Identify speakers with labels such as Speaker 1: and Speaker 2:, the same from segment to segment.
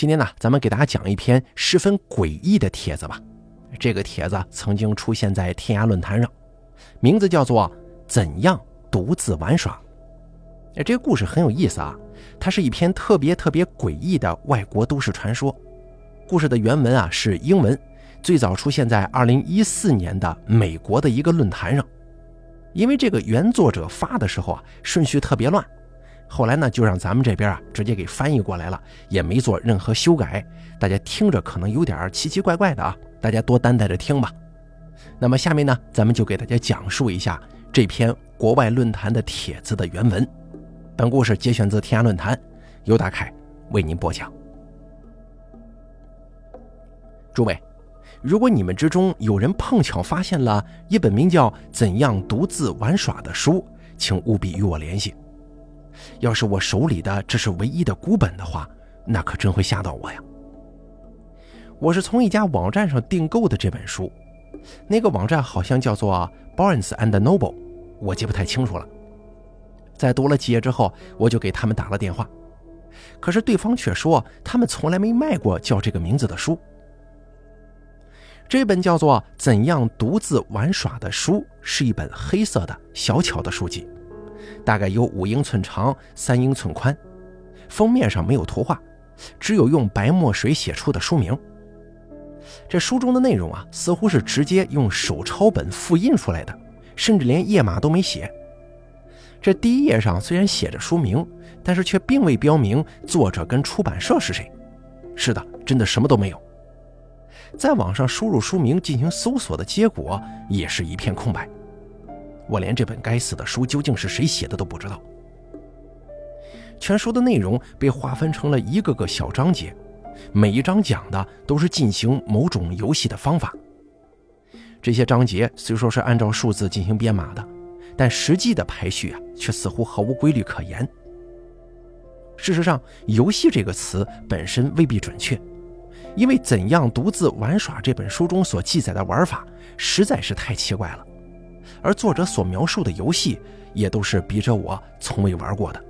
Speaker 1: 今天呢，咱们给大家讲一篇十分诡异的帖子吧。这个帖子曾经出现在天涯论坛上，名字叫做“怎样独自玩耍”。哎，这个故事很有意思啊，它是一篇特别特别诡异的外国都市传说。故事的原文啊是英文，最早出现在2014年的美国的一个论坛上。因为这个原作者发的时候啊顺序特别乱。后来呢，就让咱们这边啊直接给翻译过来了，也没做任何修改。大家听着可能有点奇奇怪怪的啊，大家多担待着听吧。那么下面呢，咱们就给大家讲述一下这篇国外论坛的帖子的原文。本故事节选自天涯论坛，由大凯为您播讲。诸位，如果你们之中有人碰巧发现了一本名叫《怎样独自玩耍》的书，请务必与我联系。要是我手里的这是唯一的孤本的话，那可真会吓到我呀！我是从一家网站上订购的这本书，那个网站好像叫做 Barnes and Noble，我记不太清楚了。在读了几页之后，我就给他们打了电话，可是对方却说他们从来没卖过叫这个名字的书。这本叫做《怎样独自玩耍》的书是一本黑色的小巧的书籍。大概有五英寸长，三英寸宽，封面上没有图画，只有用白墨水写出的书名。这书中的内容啊，似乎是直接用手抄本复印出来的，甚至连页码都没写。这第一页上虽然写着书名，但是却并未标明作者跟出版社是谁。是的，真的什么都没有。在网上输入书名进行搜索的结果，也是一片空白。我连这本该死的书究竟是谁写的都不知道。全书的内容被划分成了一个个小章节，每一章讲的都是进行某种游戏的方法。这些章节虽说是按照数字进行编码的，但实际的排序啊，却似乎毫无规律可言。事实上，“游戏”这个词本身未必准确，因为怎样独自玩耍这本书中所记载的玩法实在是太奇怪了。而作者所描述的游戏，也都是笔者我从未玩过的。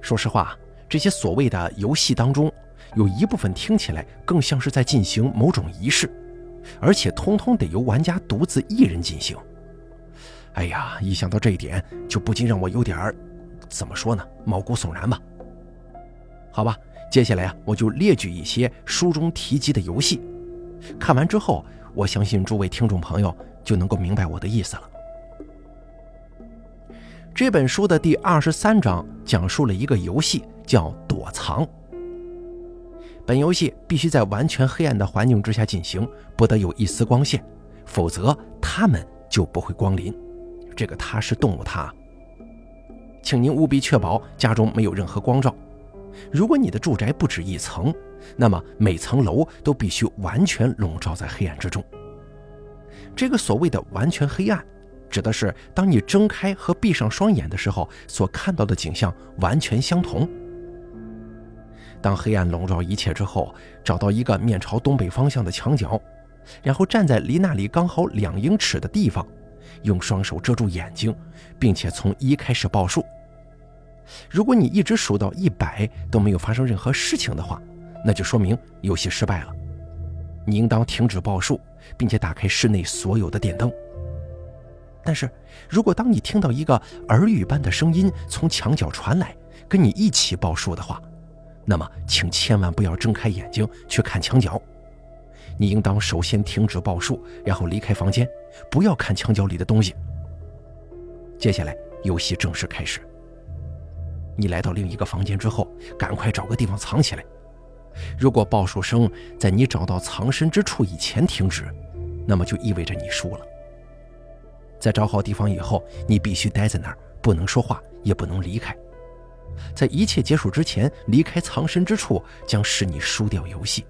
Speaker 1: 说实话，这些所谓的游戏当中，有一部分听起来更像是在进行某种仪式，而且通通得由玩家独自一人进行。哎呀，一想到这一点，就不禁让我有点儿，怎么说呢，毛骨悚然吧。好吧，接下来啊，我就列举一些书中提及的游戏，看完之后，我相信诸位听众朋友。就能够明白我的意思了。这本书的第二十三章讲述了一个游戏，叫躲藏。本游戏必须在完全黑暗的环境之下进行，不得有一丝光线，否则他们就不会光临。这个“他”是动物“他”。请您务必确保家中没有任何光照。如果你的住宅不止一层，那么每层楼都必须完全笼罩在黑暗之中。这个所谓的完全黑暗，指的是当你睁开和闭上双眼的时候，所看到的景象完全相同。当黑暗笼罩一切之后，找到一个面朝东北方向的墙角，然后站在离那里刚好两英尺的地方，用双手遮住眼睛，并且从一开始报数。如果你一直数到一百都没有发生任何事情的话，那就说明游戏失败了。你应当停止报数。并且打开室内所有的电灯。但是，如果当你听到一个耳语般的声音从墙角传来，跟你一起报数的话，那么请千万不要睁开眼睛去看墙角。你应当首先停止报数，然后离开房间，不要看墙角里的东西。接下来，游戏正式开始。你来到另一个房间之后，赶快找个地方藏起来。如果报数声在你找到藏身之处以前停止，那么就意味着你输了。在找好地方以后，你必须待在那儿，不能说话，也不能离开。在一切结束之前离开藏身之处，将使你输掉游戏。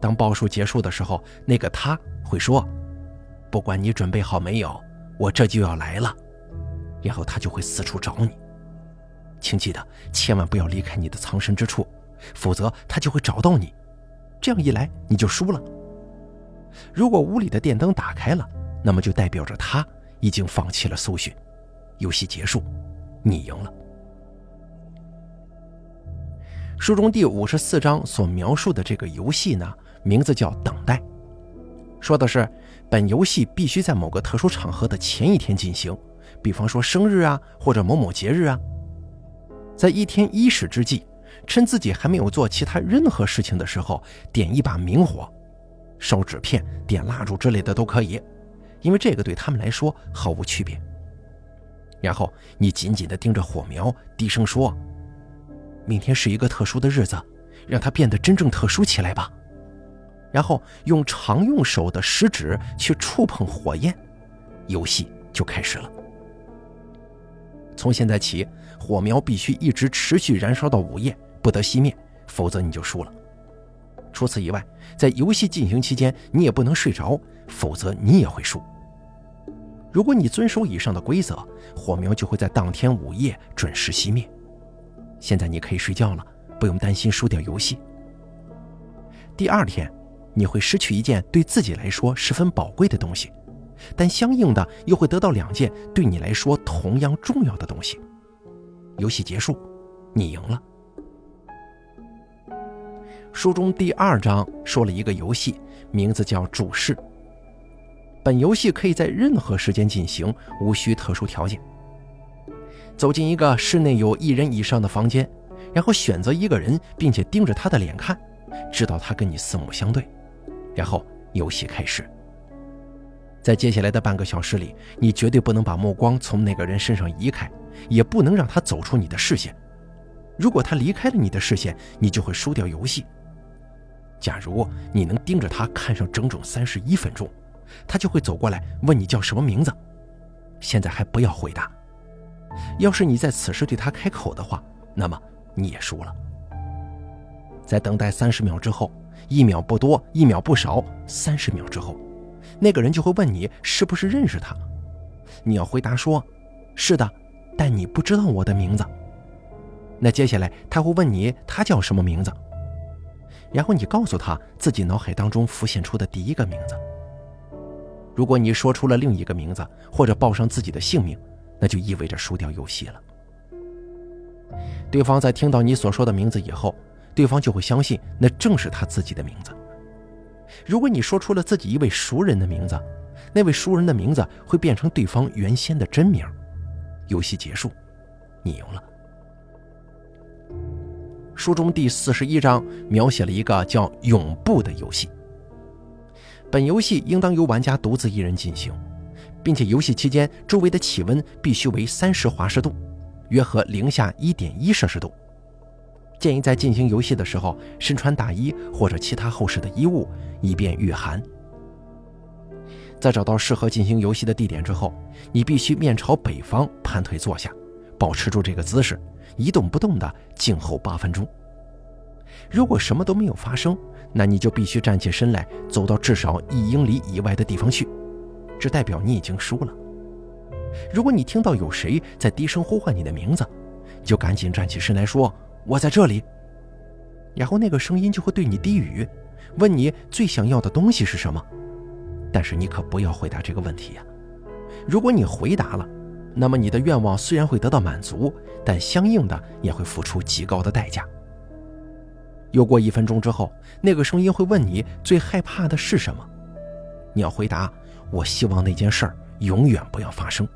Speaker 1: 当报数结束的时候，那个他会说：“不管你准备好没有，我这就要来了。”然后他就会四处找你。请记得，千万不要离开你的藏身之处。否则他就会找到你，这样一来你就输了。如果屋里的电灯打开了，那么就代表着他已经放弃了搜寻，游戏结束，你赢了。书中第五十四章所描述的这个游戏呢，名字叫等待，说的是本游戏必须在某个特殊场合的前一天进行，比方说生日啊，或者某某节日啊，在一天伊始之际，趁自己还没有做其他任何事情的时候，点一把明火，烧纸片、点蜡烛之类的都可以，因为这个对他们来说毫无区别。然后你紧紧地盯着火苗，低声说。明天是一个特殊的日子，让它变得真正特殊起来吧。然后用常用手的食指去触碰火焰，游戏就开始了。从现在起，火苗必须一直持续燃烧到午夜，不得熄灭，否则你就输了。除此以外，在游戏进行期间，你也不能睡着，否则你也会输。如果你遵守以上的规则，火苗就会在当天午夜准时熄灭。现在你可以睡觉了，不用担心输掉游戏。第二天，你会失去一件对自己来说十分宝贵的东西，但相应的又会得到两件对你来说同样重要的东西。游戏结束，你赢了。书中第二章说了一个游戏，名字叫注释。本游戏可以在任何时间进行，无需特殊条件。走进一个室内有一人以上的房间，然后选择一个人，并且盯着他的脸看，直到他跟你四目相对，然后游戏开始。在接下来的半个小时里，你绝对不能把目光从那个人身上移开，也不能让他走出你的视线。如果他离开了你的视线，你就会输掉游戏。假如你能盯着他看上整整三十一分钟，他就会走过来问你叫什么名字。现在还不要回答。要是你在此时对他开口的话，那么你也输了。在等待三十秒之后，一秒不多，一秒不少，三十秒之后，那个人就会问你是不是认识他。你要回答说：“是的，但你不知道我的名字。”那接下来他会问你他叫什么名字，然后你告诉他自己脑海当中浮现出的第一个名字。如果你说出了另一个名字，或者报上自己的姓名。那就意味着输掉游戏了。对方在听到你所说的名字以后，对方就会相信那正是他自己的名字。如果你说出了自己一位熟人的名字，那位熟人的名字会变成对方原先的真名。游戏结束，你赢了。书中第四十一章描写了一个叫“永不”的游戏。本游戏应当由玩家独自一人进行。并且游戏期间，周围的气温必须为三十华氏度，约合零下一点一摄氏度。建议在进行游戏的时候身穿大衣或者其他厚实的衣物，以便御寒。在找到适合进行游戏的地点之后，你必须面朝北方盘腿坐下，保持住这个姿势，一动不动地静候八分钟。如果什么都没有发生，那你就必须站起身来，走到至少一英里以外的地方去。这代表你已经输了。如果你听到有谁在低声呼唤你的名字，就赶紧站起身来说：“我在这里。”然后那个声音就会对你低语，问你最想要的东西是什么。但是你可不要回答这个问题呀！如果你回答了，那么你的愿望虽然会得到满足，但相应的也会付出极高的代价。又过一分钟之后，那个声音会问你最害怕的是什么，你要回答。我希望那件事儿永远不要发生，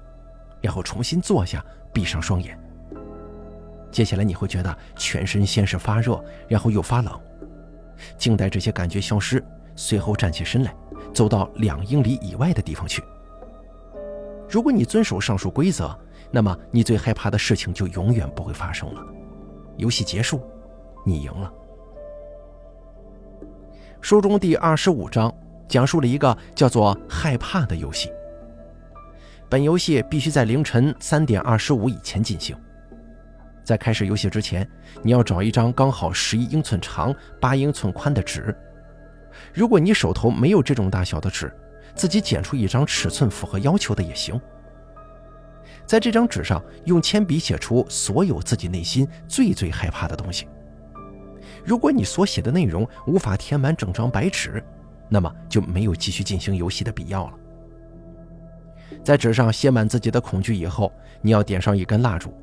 Speaker 1: 然后重新坐下，闭上双眼。接下来你会觉得全身先是发热，然后又发冷，静待这些感觉消失，随后站起身来，走到两英里以外的地方去。如果你遵守上述规则，那么你最害怕的事情就永远不会发生了。游戏结束，你赢了。书中第二十五章。讲述了一个叫做“害怕”的游戏。本游戏必须在凌晨三点二十五以前进行。在开始游戏之前，你要找一张刚好十一英寸长、八英寸宽的纸。如果你手头没有这种大小的纸，自己剪出一张尺寸符合要求的也行。在这张纸上用铅笔写出所有自己内心最最害怕的东西。如果你所写的内容无法填满整张白纸，那么就没有继续进行游戏的必要了。在纸上写满自己的恐惧以后，你要点上一根蜡烛，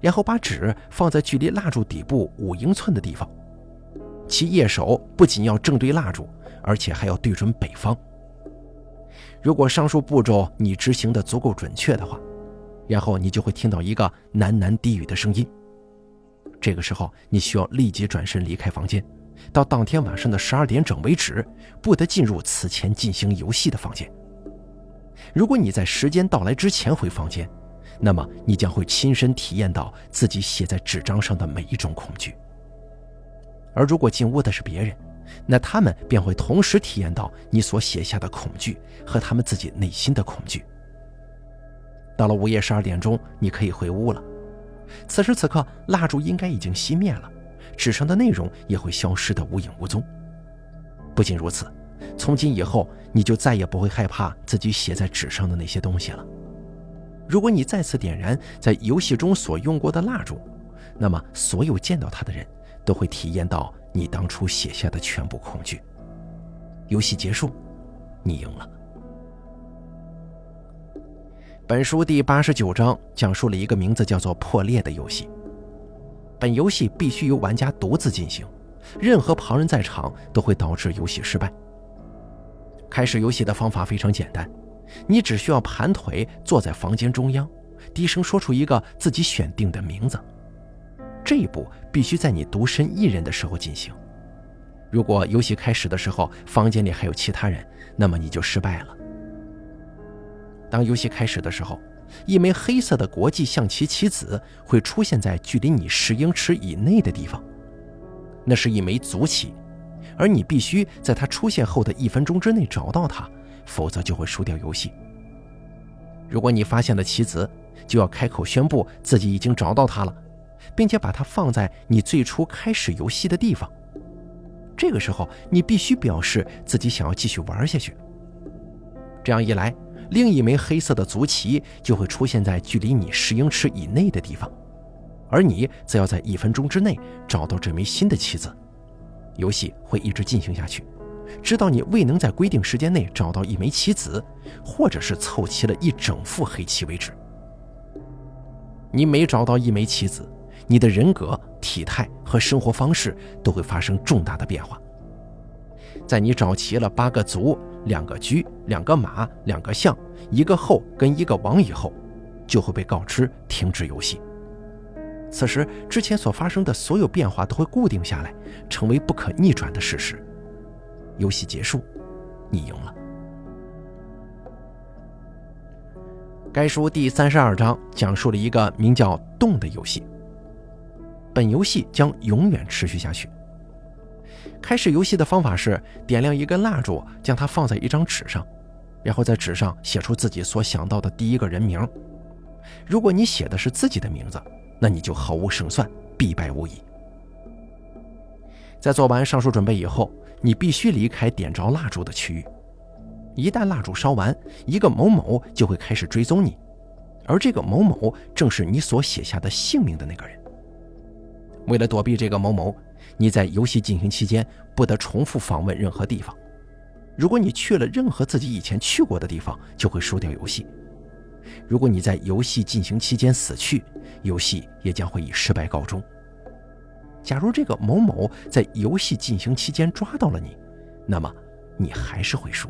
Speaker 1: 然后把纸放在距离蜡烛底部五英寸的地方，其叶手不仅要正对蜡烛，而且还要对准北方。如果上述步骤你执行的足够准确的话，然后你就会听到一个喃喃低语的声音。这个时候，你需要立即转身离开房间，到当天晚上的十二点整为止，不得进入此前进行游戏的房间。如果你在时间到来之前回房间，那么你将会亲身体验到自己写在纸张上的每一种恐惧。而如果进屋的是别人，那他们便会同时体验到你所写下的恐惧和他们自己内心的恐惧。到了午夜十二点钟，你可以回屋了。此时此刻，蜡烛应该已经熄灭了，纸上的内容也会消失得无影无踪。不仅如此，从今以后，你就再也不会害怕自己写在纸上的那些东西了。如果你再次点燃在游戏中所用过的蜡烛，那么所有见到它的人都会体验到你当初写下的全部恐惧。游戏结束，你赢了。本书第八十九章讲述了一个名字叫做“破裂”的游戏。本游戏必须由玩家独自进行，任何旁人在场都会导致游戏失败。开始游戏的方法非常简单。你只需要盘腿坐在房间中央，低声说出一个自己选定的名字。这一步必须在你独身一人的时候进行。如果游戏开始的时候房间里还有其他人，那么你就失败了。当游戏开始的时候，一枚黑色的国际象棋棋子会出现在距离你十英尺以内的地方，那是一枚卒棋，而你必须在它出现后的一分钟之内找到它。否则就会输掉游戏。如果你发现了棋子，就要开口宣布自己已经找到它了，并且把它放在你最初开始游戏的地方。这个时候，你必须表示自己想要继续玩下去。这样一来，另一枚黑色的卒棋就会出现在距离你十英尺以内的地方，而你则要在一分钟之内找到这枚新的棋子。游戏会一直进行下去。直到你未能在规定时间内找到一枚棋子，或者是凑齐了一整副黑棋为止。你每找到一枚棋子，你的人格、体态和生活方式都会发生重大的变化。在你找齐了八个卒、两个车、两个马、两个象、一个后跟一个王以后，就会被告知停止游戏。此时之前所发生的所有变化都会固定下来，成为不可逆转的事实。游戏结束，你赢了。该书第三十二章讲述了一个名叫“洞”的游戏。本游戏将永远持续下去。开始游戏的方法是点亮一根蜡烛，将它放在一张纸上，然后在纸上写出自己所想到的第一个人名。如果你写的是自己的名字，那你就毫无胜算，必败无疑。在做完上述准备以后。你必须离开点着蜡烛的区域。一旦蜡烛烧完，一个某某就会开始追踪你，而这个某某正是你所写下的姓名的那个人。为了躲避这个某某，你在游戏进行期间不得重复访问任何地方。如果你去了任何自己以前去过的地方，就会输掉游戏。如果你在游戏进行期间死去，游戏也将会以失败告终。假如这个某某在游戏进行期间抓到了你，那么你还是会输。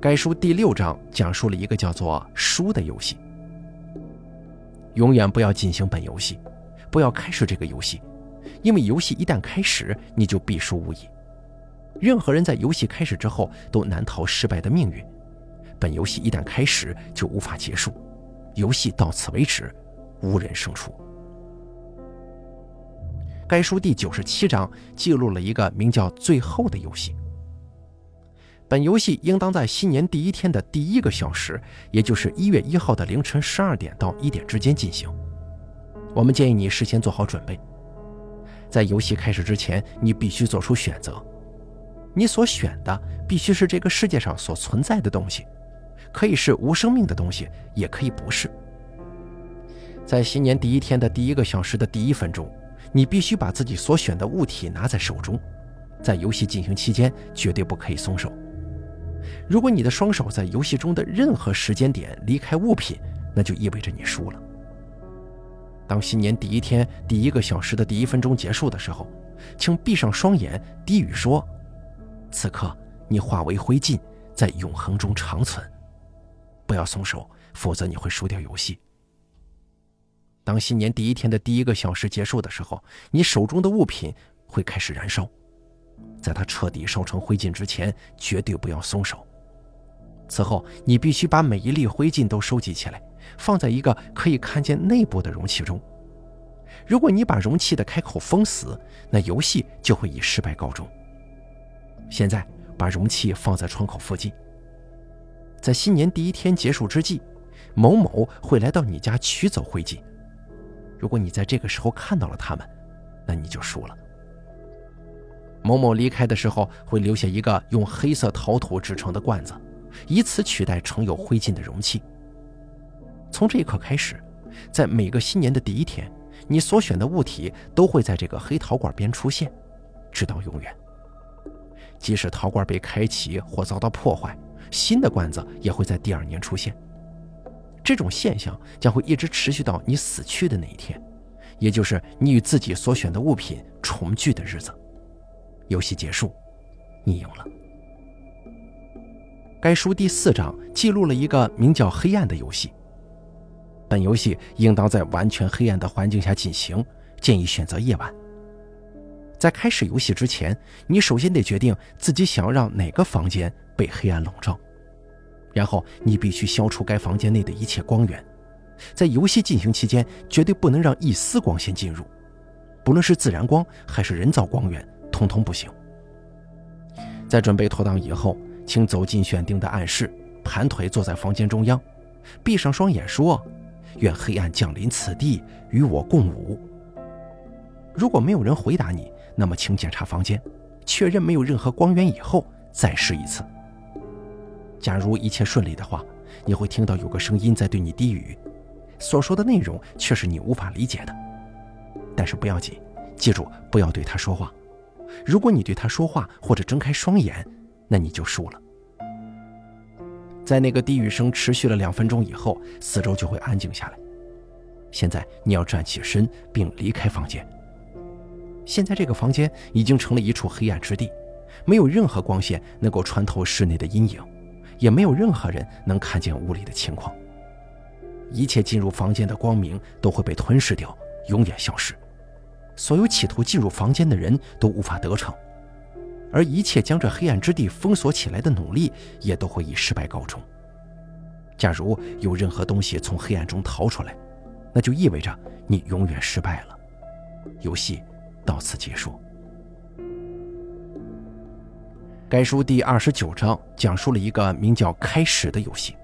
Speaker 1: 该书第六章讲述了一个叫做“输”的游戏。永远不要进行本游戏，不要开始这个游戏，因为游戏一旦开始，你就必输无疑。任何人在游戏开始之后都难逃失败的命运。本游戏一旦开始，就无法结束，游戏到此为止，无人胜出。该书第九十七章记录了一个名叫“最后”的游戏。本游戏应当在新年第一天的第一个小时，也就是一月一号的凌晨十二点到一点之间进行。我们建议你事先做好准备。在游戏开始之前，你必须做出选择。你所选的必须是这个世界上所存在的东西，可以是无生命的东西，也可以不是。在新年第一天的第一个小时的第一分钟。你必须把自己所选的物体拿在手中，在游戏进行期间绝对不可以松手。如果你的双手在游戏中的任何时间点离开物品，那就意味着你输了。当新年第一天第一个小时的第一分钟结束的时候，请闭上双眼，低语说：“此刻你化为灰烬，在永恒中长存。”不要松手，否则你会输掉游戏。当新年第一天的第一个小时结束的时候，你手中的物品会开始燃烧，在它彻底烧成灰烬之前，绝对不要松手。此后，你必须把每一粒灰烬都收集起来，放在一个可以看见内部的容器中。如果你把容器的开口封死，那游戏就会以失败告终。现在，把容器放在窗口附近。在新年第一天结束之际，某某会来到你家取走灰烬。如果你在这个时候看到了他们，那你就输了。某某离开的时候会留下一个用黑色陶土制成的罐子，以此取代盛有灰烬的容器。从这一刻开始，在每个新年的第一天，你所选的物体都会在这个黑陶罐边出现，直到永远。即使陶罐被开启或遭到破坏。新的罐子也会在第二年出现，这种现象将会一直持续到你死去的那一天，也就是你与自己所选的物品重聚的日子。游戏结束，你赢了。该书第四章记录了一个名叫“黑暗”的游戏。本游戏应当在完全黑暗的环境下进行，建议选择夜晚。在开始游戏之前，你首先得决定自己想要让哪个房间被黑暗笼罩，然后你必须消除该房间内的一切光源。在游戏进行期间，绝对不能让一丝光线进入，不论是自然光还是人造光源，通通不行。在准备妥当以后，请走进选定的暗室，盘腿坐在房间中央，闭上双眼说：“愿黑暗降临此地，与我共舞。”如果没有人回答你，那么，请检查房间，确认没有任何光源以后再试一次。假如一切顺利的话，你会听到有个声音在对你低语，所说的内容却是你无法理解的。但是不要紧，记住不要对他说话。如果你对他说话或者睁开双眼，那你就输了。在那个低语声持续了两分钟以后，四周就会安静下来。现在你要站起身并离开房间。现在这个房间已经成了一处黑暗之地，没有任何光线能够穿透室内的阴影，也没有任何人能看见屋里的情况。一切进入房间的光明都会被吞噬掉，永远消失。所有企图进入房间的人都无法得逞，而一切将这黑暗之地封锁起来的努力也都会以失败告终。假如有任何东西从黑暗中逃出来，那就意味着你永远失败了。游戏。到此结束。该书第二十九章讲述了一个名叫“开始”的游戏，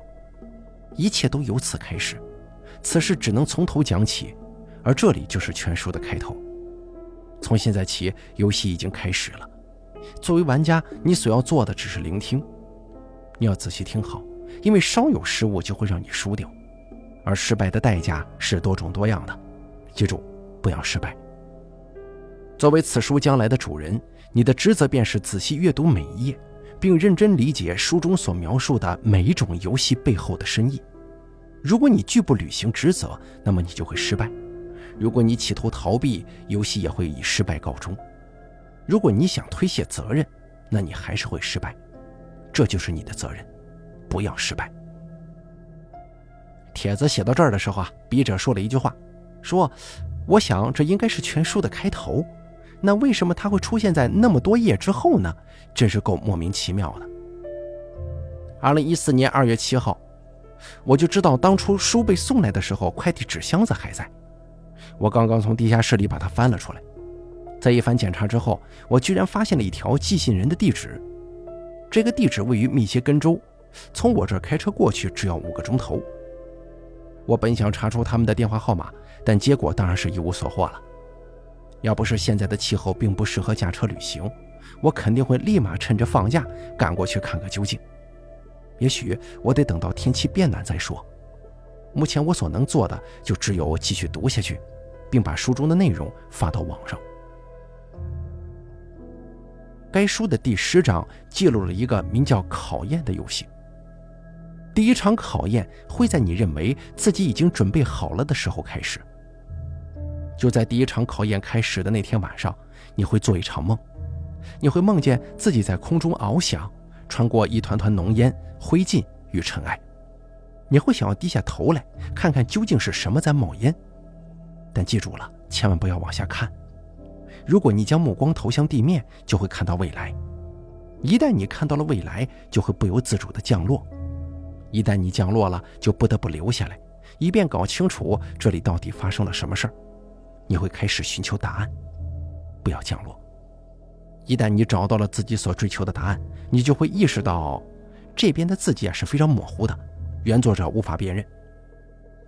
Speaker 1: 一切都由此开始。此事只能从头讲起，而这里就是全书的开头。从现在起，游戏已经开始了。作为玩家，你所要做的只是聆听。你要仔细听好，因为稍有失误就会让你输掉，而失败的代价是多种多样的。记住，不要失败。作为此书将来的主人，你的职责便是仔细阅读每一页，并认真理解书中所描述的每一种游戏背后的深意。如果你拒不履行职责，那么你就会失败；如果你企图逃避，游戏也会以失败告终；如果你想推卸责任，那你还是会失败。这就是你的责任，不要失败。帖子写到这儿的时候啊，笔者说了一句话，说：“我想这应该是全书的开头。”那为什么它会出现在那么多页之后呢？真是够莫名其妙的。二零一四年二月七号，我就知道当初书被送来的时候，快递纸箱子还在。我刚刚从地下室里把它翻了出来，在一番检查之后，我居然发现了一条寄信人的地址。这个地址位于密歇根州，从我这儿开车过去只要五个钟头。我本想查出他们的电话号码，但结果当然是一无所获了。要不是现在的气候并不适合驾车旅行，我肯定会立马趁着放假赶过去看个究竟。也许我得等到天气变暖再说。目前我所能做的就只有继续读下去，并把书中的内容发到网上。该书的第十章记录了一个名叫“考验”的游戏。第一场考验会在你认为自己已经准备好了的时候开始。就在第一场考验开始的那天晚上，你会做一场梦，你会梦见自己在空中翱翔，穿过一团团浓烟、灰烬与尘埃。你会想要低下头来看看究竟是什么在冒烟，但记住了，千万不要往下看。如果你将目光投向地面，就会看到未来。一旦你看到了未来，就会不由自主地降落。一旦你降落了，就不得不留下来，以便搞清楚这里到底发生了什么事儿。你会开始寻求答案，不要降落。一旦你找到了自己所追求的答案，你就会意识到，这边的字迹啊是非常模糊的，原作者无法辨认。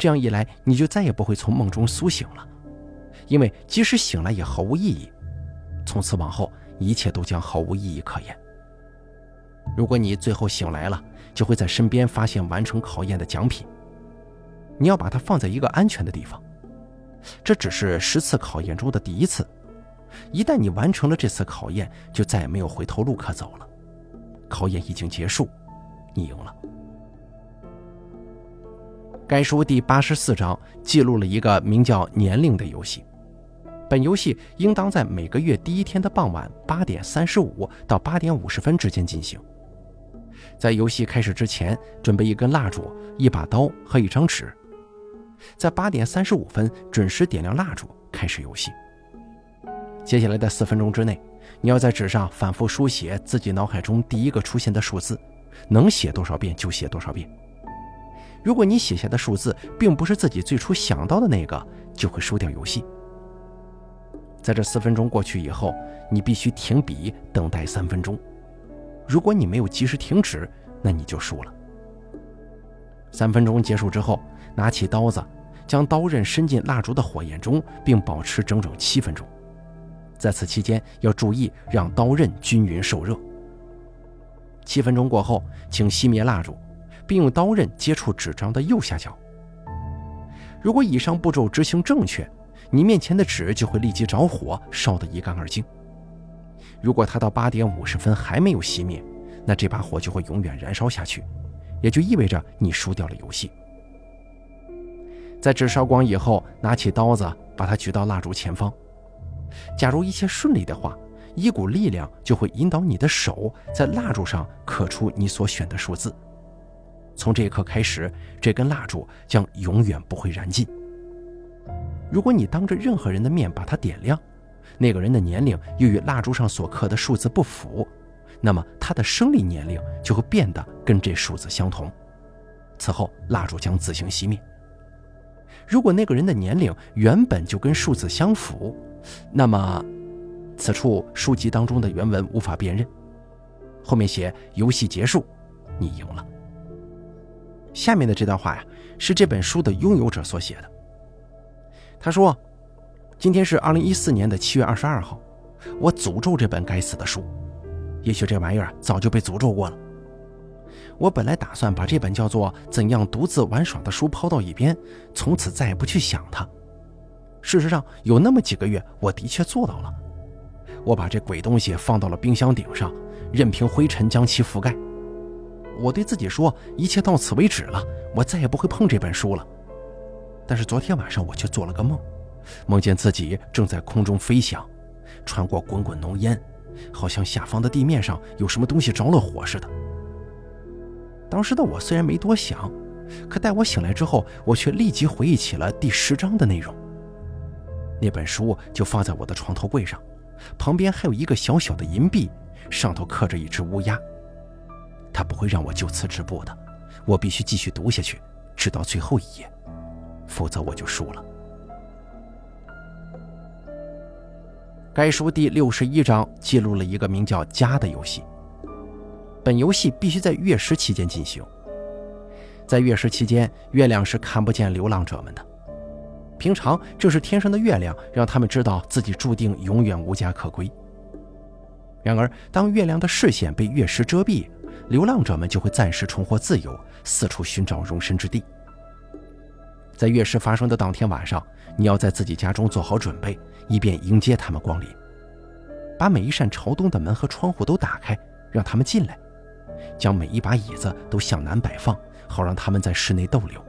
Speaker 1: 这样一来，你就再也不会从梦中苏醒了，因为即使醒来也毫无意义。从此往后，一切都将毫无意义可言。如果你最后醒来了，就会在身边发现完成考验的奖品。你要把它放在一个安全的地方。这只是十次考验中的第一次。一旦你完成了这次考验，就再也没有回头路可走了。考验已经结束，你赢了。该书第八十四章记录了一个名叫“年龄”的游戏。本游戏应当在每个月第一天的傍晚八点三十五到八点五十分之间进行。在游戏开始之前，准备一根蜡烛、一把刀和一张纸。在八点三十五分准时点亮蜡烛，开始游戏。接下来的四分钟之内，你要在纸上反复书写自己脑海中第一个出现的数字，能写多少遍就写多少遍。如果你写下的数字并不是自己最初想到的那个，就会输掉游戏。在这四分钟过去以后，你必须停笔等待三分钟。如果你没有及时停止，那你就输了。三分钟结束之后，拿起刀子，将刀刃伸进蜡烛的火焰中，并保持整整七分钟。在此期间，要注意让刀刃均匀受热。七分钟过后，请熄灭蜡烛，并用刀刃接触纸张的右下角。如果以上步骤执行正确，你面前的纸就会立即着火，烧得一干二净。如果它到八点五十分还没有熄灭，那这把火就会永远燃烧下去，也就意味着你输掉了游戏。在纸烧光以后，拿起刀子，把它举到蜡烛前方。假如一切顺利的话，一股力量就会引导你的手在蜡烛上刻出你所选的数字。从这一刻开始，这根蜡烛将永远不会燃尽。如果你当着任何人的面把它点亮，那个人的年龄又与蜡烛上所刻的数字不符，那么他的生理年龄就会变得跟这数字相同。此后，蜡烛将自行熄灭。如果那个人的年龄原本就跟数字相符，那么此处书籍当中的原文无法辨认。后面写“游戏结束，你赢了”。下面的这段话呀，是这本书的拥有者所写的。他说。今天是二零一四年的七月二十二号，我诅咒这本该死的书。也许这玩意儿早就被诅咒过了。我本来打算把这本叫做《怎样独自玩耍》的书抛到一边，从此再也不去想它。事实上，有那么几个月，我的确做到了。我把这鬼东西放到了冰箱顶上，任凭灰尘将其覆盖。我对自己说，一切到此为止了，我再也不会碰这本书了。但是昨天晚上，我却做了个梦。梦见自己正在空中飞翔，穿过滚滚浓烟，好像下方的地面上有什么东西着了火似的。当时的我虽然没多想，可待我醒来之后，我却立即回忆起了第十章的内容。那本书就放在我的床头柜上，旁边还有一个小小的银币，上头刻着一只乌鸦。他不会让我就此止步的，我必须继续读下去，直到最后一页，否则我就输了。该书第六十一章记录了一个名叫“家”的游戏。本游戏必须在月食期间进行。在月食期间，月亮是看不见流浪者们的。平常，正是天上的月亮让他们知道自己注定永远无家可归。然而，当月亮的视线被月食遮蔽，流浪者们就会暂时重获自由，四处寻找容身之地。在月食发生的当天晚上，你要在自己家中做好准备。以便迎接他们光临，把每一扇朝东的门和窗户都打开，让他们进来。将每一把椅子都向南摆放，好让他们在室内逗留，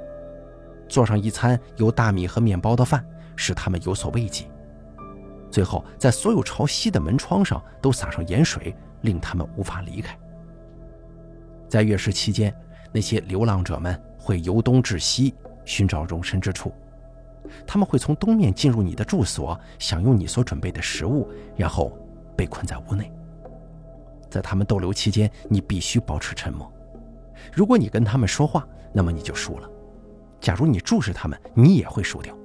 Speaker 1: 做上一餐有大米和面包的饭，使他们有所慰藉。最后，在所有朝西的门窗上都撒上盐水，令他们无法离开。在月食期间，那些流浪者们会由东至西寻找容身之处，他们会从东面进入你的住所，享用你所准备的食物，然后被困在屋内。在他们逗留期间，你必须保持沉默。如果你跟他们说话，那么你就输了；假如你注视他们，你也会输掉。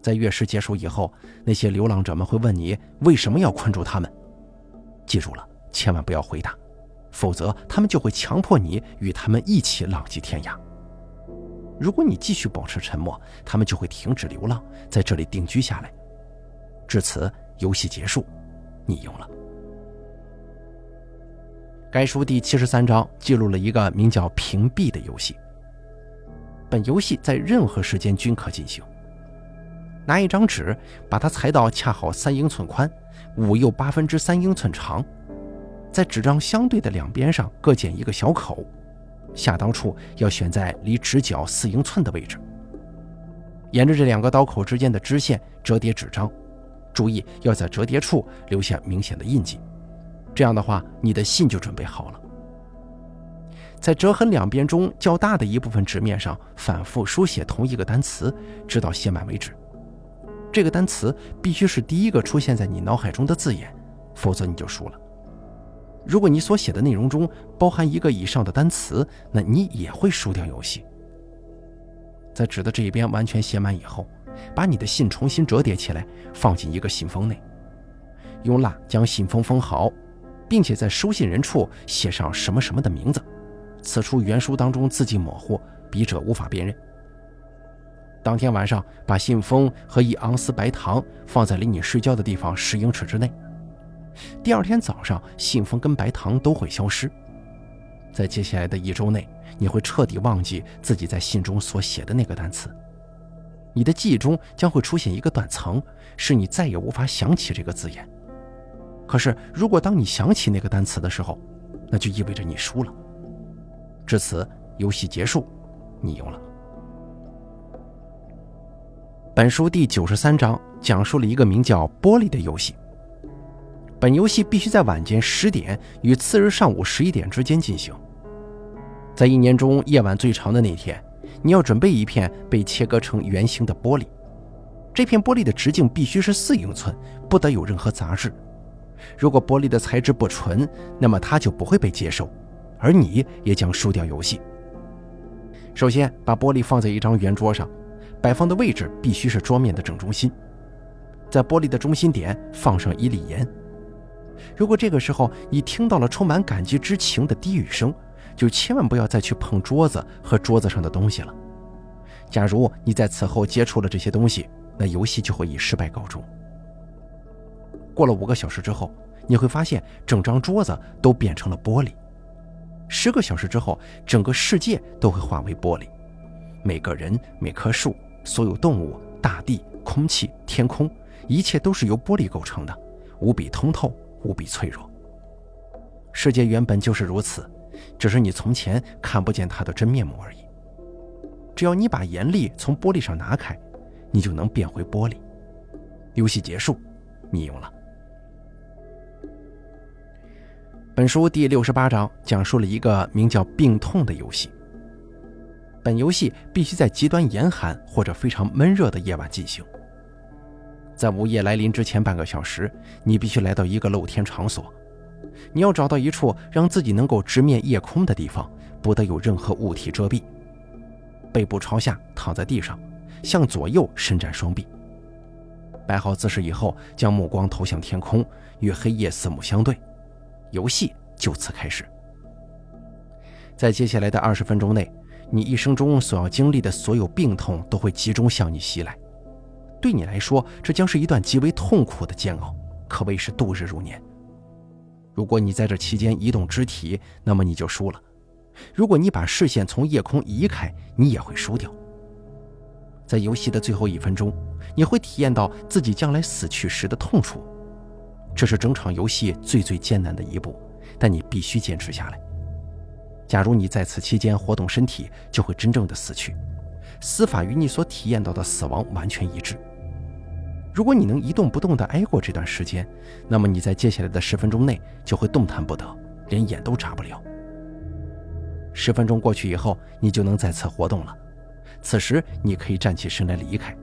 Speaker 1: 在月食结束以后，那些流浪者们会问你为什么要困住他们。记住了，千万不要回答，否则他们就会强迫你与他们一起浪迹天涯。如果你继续保持沉默，他们就会停止流浪，在这里定居下来。至此，游戏结束，你赢了。该书第七十三章记录了一个名叫“屏蔽”的游戏。本游戏在任何时间均可进行。拿一张纸，把它裁到恰好三英寸宽，五又八分之三英寸长，在纸张相对的两边上各剪一个小口，下刀处要选在离直角四英寸的位置。沿着这两个刀口之间的支线折叠纸张，注意要在折叠处留下明显的印记。这样的话，你的信就准备好了。在折痕两边中较大的一部分纸面上反复书写同一个单词，直到写满为止。这个单词必须是第一个出现在你脑海中的字眼，否则你就输了。如果你所写的内容中包含一个以上的单词，那你也会输掉游戏。在纸的这一边完全写满以后，把你的信重新折叠起来，放进一个信封内，用蜡将信封封好。并且在收信人处写上什么什么的名字，此处原书当中字迹模糊，笔者无法辨认。当天晚上，把信封和一盎司白糖放在离你睡觉的地方十英尺之内。第二天早上，信封跟白糖都会消失。在接下来的一周内，你会彻底忘记自己在信中所写的那个单词，你的记忆中将会出现一个断层，使你再也无法想起这个字眼。可是，如果当你想起那个单词的时候，那就意味着你输了。至此，游戏结束，你赢了。本书第九十三章讲述了一个名叫“玻璃”的游戏。本游戏必须在晚间十点与次日上午十一点之间进行。在一年中夜晚最长的那天，你要准备一片被切割成圆形的玻璃。这片玻璃的直径必须是四英寸，不得有任何杂质。如果玻璃的材质不纯，那么它就不会被接受，而你也将输掉游戏。首先，把玻璃放在一张圆桌上，摆放的位置必须是桌面的正中心。在玻璃的中心点放上一粒盐。如果这个时候你听到了充满感激之情的低语声，就千万不要再去碰桌子和桌子上的东西了。假如你在此后接触了这些东西，那游戏就会以失败告终。过了五个小时之后，你会发现整张桌子都变成了玻璃。十个小时之后，整个世界都会化为玻璃，每个人、每棵树、所有动物、大地、空气、天空，一切都是由玻璃构成的，无比通透，无比脆弱。世界原本就是如此，只是你从前看不见它的真面目而已。只要你把盐粒从玻璃上拿开，你就能变回玻璃。游戏结束，你赢了。本书第六十八章讲述了一个名叫“病痛”的游戏。本游戏必须在极端严寒或者非常闷热的夜晚进行。在午夜来临之前半个小时，你必须来到一个露天场所。你要找到一处让自己能够直面夜空的地方，不得有任何物体遮蔽。背部朝下躺在地上，向左右伸展双臂。摆好姿势以后，将目光投向天空，与黑夜四目相对。游戏就此开始。在接下来的二十分钟内，你一生中所要经历的所有病痛都会集中向你袭来。对你来说，这将是一段极为痛苦的煎熬，可谓是度日如年。如果你在这期间移动肢体，那么你就输了；如果你把视线从夜空移开，你也会输掉。在游戏的最后一分钟，你会体验到自己将来死去时的痛楚。这是整场游戏最最艰难的一步，但你必须坚持下来。假如你在此期间活动身体，就会真正的死去，死法与你所体验到的死亡完全一致。如果你能一动不动地挨过这段时间，那么你在接下来的十分钟内就会动弹不得，连眼都眨不了。十分钟过去以后，你就能再次活动了。此时，你可以站起身来离开。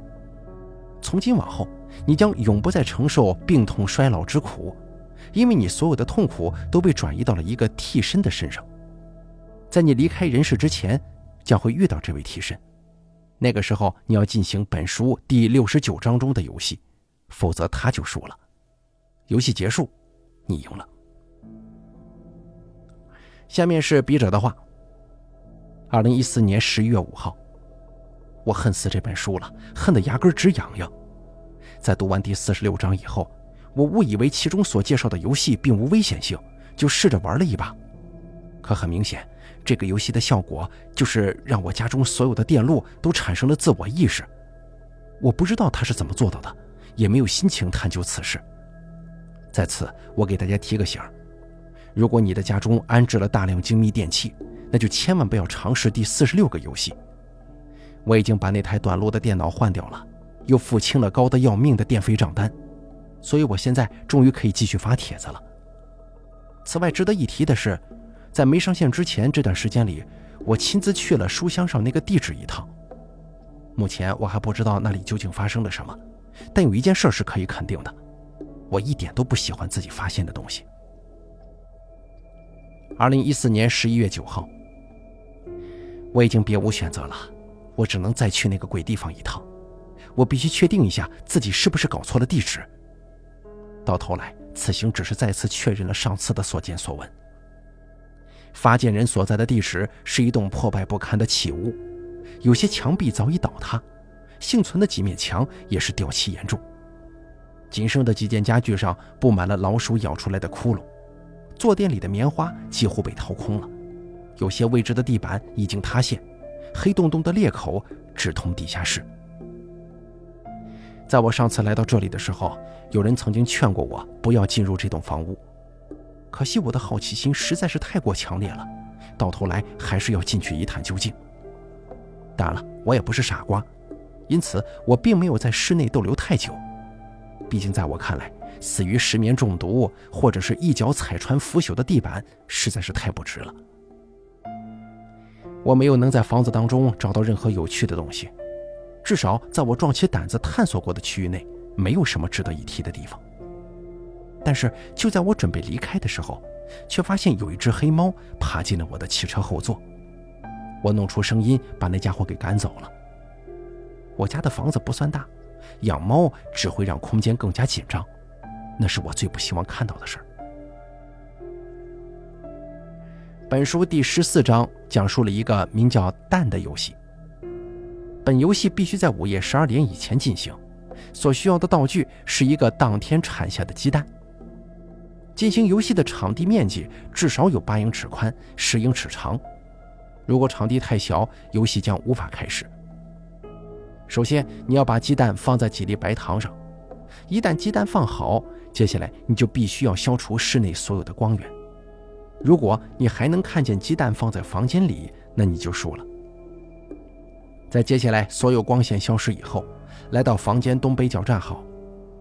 Speaker 1: 从今往后，你将永不再承受病痛衰老之苦，因为你所有的痛苦都被转移到了一个替身的身上。在你离开人世之前，将会遇到这位替身。那个时候，你要进行本书第六十九章中的游戏，否则他就输了。游戏结束，你赢了。下面是笔者的话：二零一四年十一月五号，我恨死这本书了，恨得牙根直痒痒。在读完第四十六章以后，我误以为其中所介绍的游戏并无危险性，就试着玩了一把。可很明显。这个游戏的效果就是让我家中所有的电路都产生了自我意识。我不知道他是怎么做到的，也没有心情探究此事。在此，我给大家提个醒：如果你的家中安置了大量精密电器，那就千万不要尝试第四十六个游戏。我已经把那台短路的电脑换掉了，又付清了高的要命的电费账单，所以我现在终于可以继续发帖子了。此外，值得一提的是。在没上线之前这段时间里，我亲自去了书香上那个地址一趟。目前我还不知道那里究竟发生了什么，但有一件事是可以肯定的：我一点都不喜欢自己发现的东西。二零一四年十一月九号，我已经别无选择了，我只能再去那个鬼地方一趟。我必须确定一下自己是不是搞错了地址。到头来，此行只是再次确认了上次的所见所闻。发件人所在的地址是一栋破败不堪的起屋，有些墙壁早已倒塌，幸存的几面墙也是掉漆严重。仅剩的几件家具上布满了老鼠咬出来的窟窿，坐垫里的棉花几乎被掏空了，有些位置的地板已经塌陷，黑洞洞的裂口直通地下室。在我上次来到这里的时候，有人曾经劝过我不要进入这栋房屋。可惜我的好奇心实在是太过强烈了，到头来还是要进去一探究竟。当然了，我也不是傻瓜，因此我并没有在室内逗留太久。毕竟在我看来，死于失眠中毒或者是一脚踩穿腐朽的地板实在是太不值了。我没有能在房子当中找到任何有趣的东西，至少在我壮起胆子探索过的区域内，没有什么值得一提的地方。但是就在我准备离开的时候，却发现有一只黑猫爬进了我的汽车后座。我弄出声音把那家伙给赶走了。我家的房子不算大，养猫只会让空间更加紧张，那是我最不希望看到的事儿。本书第十四章讲述了一个名叫“蛋”的游戏。本游戏必须在午夜十二点以前进行，所需要的道具是一个当天产下的鸡蛋。进行游戏的场地面积至少有八英尺宽、十英尺长。如果场地太小，游戏将无法开始。首先，你要把鸡蛋放在几粒白糖上。一旦鸡蛋放好，接下来你就必须要消除室内所有的光源。如果你还能看见鸡蛋放在房间里，那你就输了。在接下来所有光线消失以后，来到房间东北角站好，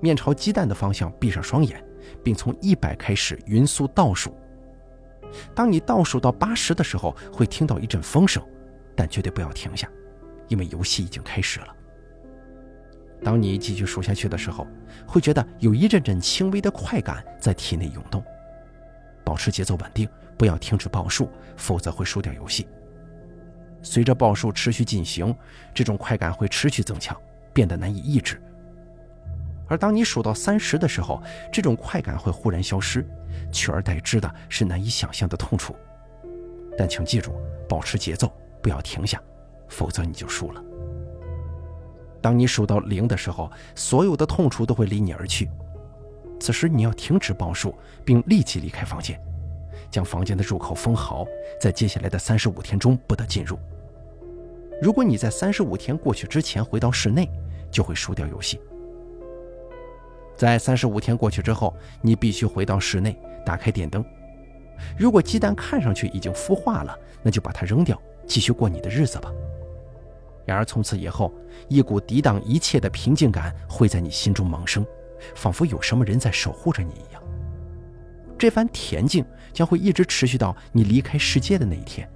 Speaker 1: 面朝鸡蛋的方向，闭上双眼。并从一百开始匀速倒数。当你倒数到八十的时候，会听到一阵风声，但绝对不要停下，因为游戏已经开始了。当你继续数下去的时候，会觉得有一阵阵轻微的快感在体内涌动。保持节奏稳定，不要停止报数，否则会输掉游戏。随着报数持续进行，这种快感会持续增强，变得难以抑制。而当你数到三十的时候，这种快感会忽然消失，取而代之的是难以想象的痛楚。但请记住，保持节奏，不要停下，否则你就输了。当你数到零的时候，所有的痛楚都会离你而去。此时你要停止报数，并立即离开房间，将房间的入口封好，在接下来的三十五天中不得进入。如果你在三十五天过去之前回到室内，就会输掉游戏。在三十五天过去之后，你必须回到室内，打开电灯。如果鸡蛋看上去已经孵化了，那就把它扔掉，继续过你的日子吧。然而从此以后，一股抵挡一切的平静感会在你心中萌生，仿佛有什么人在守护着你一样。这番恬静将会一直持续到你离开世界的那一天，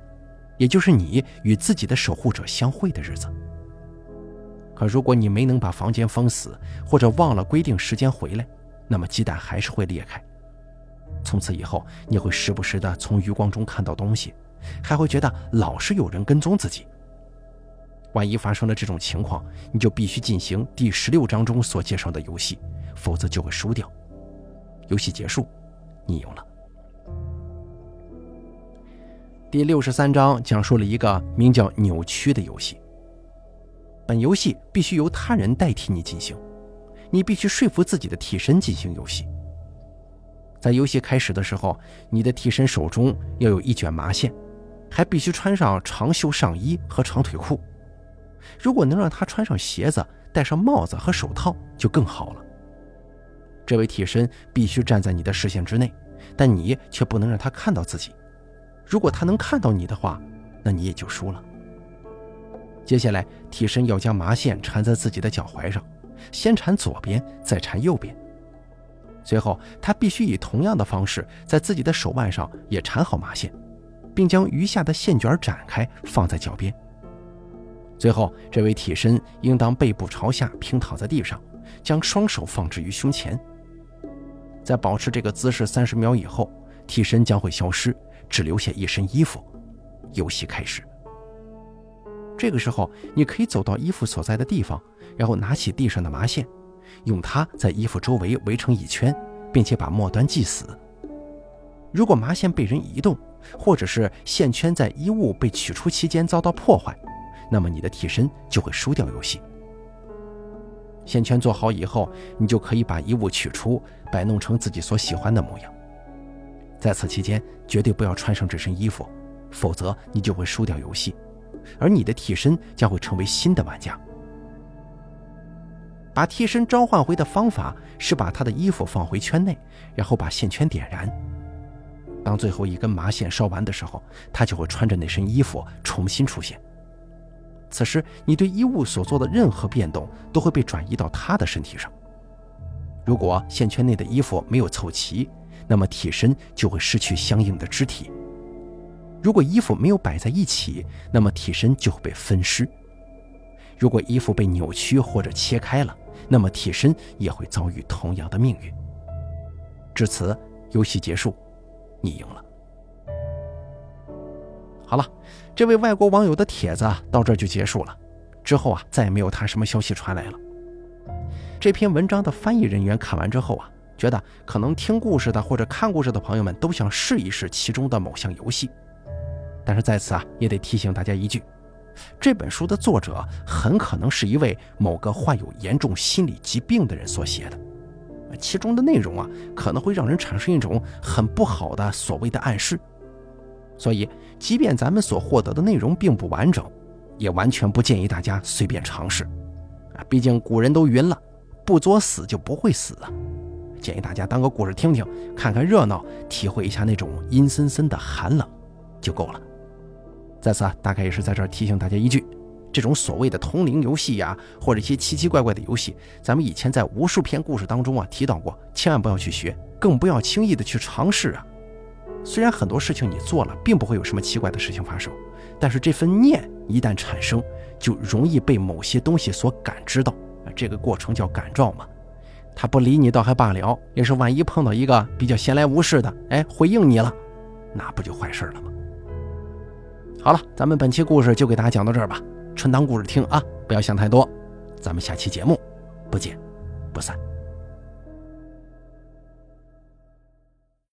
Speaker 1: 也就是你与自己的守护者相会的日子。可如果你没能把房间封死，或者忘了规定时间回来，那么鸡蛋还是会裂开。从此以后，你会时不时的从余光中看到东西，还会觉得老是有人跟踪自己。万一发生了这种情况，你就必须进行第十六章中所介绍的游戏，否则就会输掉。游戏结束，你赢了。第六十三章讲述了一个名叫“扭曲”的游戏。本游戏必须由他人代替你进行，你必须说服自己的替身进行游戏。在游戏开始的时候，你的替身手中要有一卷麻线，还必须穿上长袖上衣和长腿裤。如果能让他穿上鞋子、戴上帽子和手套，就更好了。这位替身必须站在你的视线之内，但你却不能让他看到自己。如果他能看到你的话，那你也就输了。接下来，替身要将麻线缠在自己的脚踝上，先缠左边，再缠右边。随后，他必须以同样的方式在自己的手腕上也缠好麻线，并将余下的线卷展开放在脚边。最后，这位替身应当背部朝下平躺在地上，将双手放置于胸前。在保持这个姿势三十秒以后，替身将会消失，只留下一身衣服。游戏开始。这个时候，你可以走到衣服所在的地方，然后拿起地上的麻线，用它在衣服周围围成一圈，并且把末端系死。如果麻线被人移动，或者是线圈在衣物被取出期间遭到破坏，那么你的替身就会输掉游戏。线圈做好以后，你就可以把衣物取出，摆弄成自己所喜欢的模样。在此期间，绝对不要穿上这身衣服，否则你就会输掉游戏。而你的替身将会成为新的玩家。把替身召唤回的方法是把他的衣服放回圈内，然后把线圈点燃。当最后一根麻线烧完的时候，他就会穿着那身衣服重新出现。此时，你对衣物所做的任何变动都会被转移到他的身体上。如果线圈内的衣服没有凑齐，那么替身就会失去相应的肢体。如果衣服没有摆在一起，那么替身就会被分尸；如果衣服被扭曲或者切开了，那么替身也会遭遇同样的命运。至此，游戏结束，你赢了。好了，这位外国网友的帖子到这就结束了。之后啊，再也没有他什么消息传来了。这篇文章的翻译人员看完之后啊，觉得可能听故事的或者看故事的朋友们都想试一试其中的某项游戏。但是在此啊，也得提醒大家一句：这本书的作者很可能是一位某个患有严重心理疾病的人所写的，其中的内容啊，可能会让人产生一种很不好的所谓的暗示。所以，即便咱们所获得的内容并不完整，也完全不建议大家随便尝试。啊，毕竟古人都云了，不作死就不会死啊。建议大家当个故事听听，看看热闹，体会一下那种阴森森的寒冷，就够了。在此啊，大概也是在这儿提醒大家一句：这种所谓的通灵游戏呀，或者一些奇奇怪怪的游戏，咱们以前在无数篇故事当中啊提到过，千万不要去学，更不要轻易的去尝试啊。虽然很多事情你做了，并不会有什么奇怪的事情发生，但是这份念一旦产生，就容易被某些东西所感知到啊。这个过程叫感召嘛。他不理你倒还罢了，要是万一碰到一个比较闲来无事的，哎，回应你了，那不就坏事了吗？好了，咱们本期故事就给大家讲到这儿吧，纯当故事听啊，不要想太多。咱们下期节目不见不散。